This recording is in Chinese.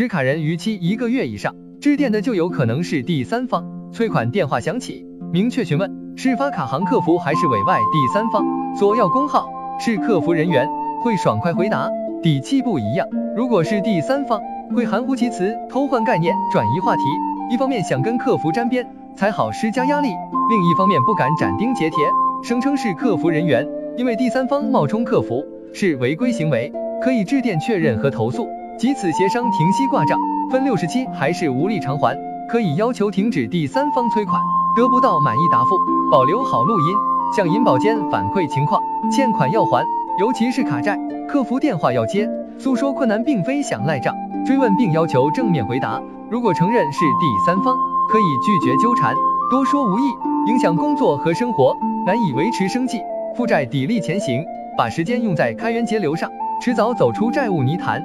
持卡人逾期一个月以上，致电的就有可能是第三方。催款电话响起，明确询问是发卡行客服还是委外第三方，索要工号是客服人员，会爽快回答。底气不一样，如果是第三方，会含糊其辞，偷换概念，转移话题。一方面想跟客服沾边，才好施加压力；另一方面不敢斩钉截铁，声称是客服人员，因为第三方冒充客服是违规行为，可以致电确认和投诉，即此协商停息挂账，分六十期还是无力偿还，可以要求停止第三方催款，得不到满意答复，保留好录音，向银保监反馈情况，欠款要还，尤其是卡债，客服电话要接，诉说困难并非想赖账，追问并要求正面回答。如果承认是第三方，可以拒绝纠缠，多说无益，影响工作和生活，难以维持生计，负债砥砺前行，把时间用在开源节流上，迟早走出债务泥潭。